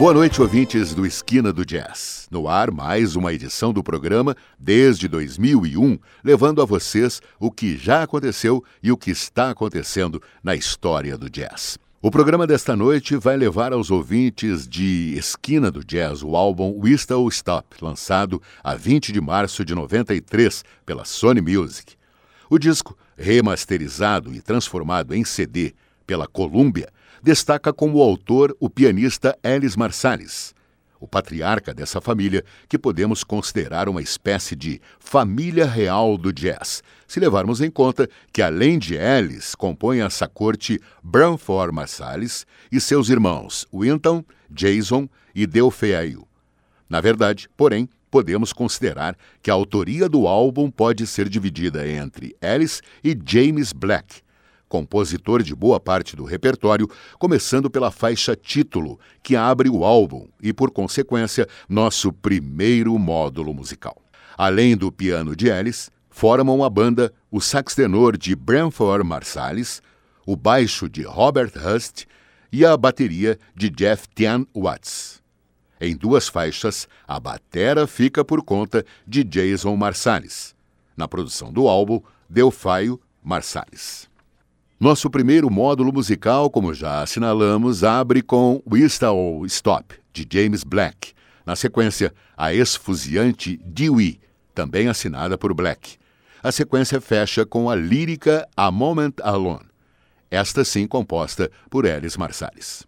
Boa noite, ouvintes do Esquina do Jazz. No ar, mais uma edição do programa desde 2001, levando a vocês o que já aconteceu e o que está acontecendo na história do jazz. O programa desta noite vai levar aos ouvintes de Esquina do Jazz o álbum Whistle Stop, lançado a 20 de março de 93 pela Sony Music. O disco, remasterizado e transformado em CD pela Columbia, destaca como autor o pianista Ellis Marsalis, o patriarca dessa família, que podemos considerar uma espécie de família real do jazz, se levarmos em conta que, além de Ellis, compõe essa corte Branford Marsalis e seus irmãos Winton, Jason e Delfeail. Na verdade, porém, podemos considerar que a autoria do álbum pode ser dividida entre Ellis e James Black, compositor de boa parte do repertório, começando pela faixa título, que abre o álbum e, por consequência, nosso primeiro módulo musical. Além do piano de Ellis, formam a banda o sax tenor de Branford Marsalis, o baixo de Robert Hust e a bateria de Jeff Tian Watts. Em duas faixas, a batera fica por conta de Jason Marsalis. Na produção do álbum, Delfaio Marsalis. Nosso primeiro módulo musical, como já assinalamos, abre com Whistle Stop, de James Black. Na sequência, a esfuziante Dewey, também assinada por Black. A sequência fecha com a lírica A Moment Alone, esta sim composta por Ellis Marsalis.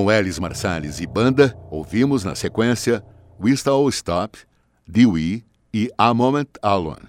Com Elis Marsalis e banda, ouvimos na sequência We All Stop, Dewey e A Moment Alone.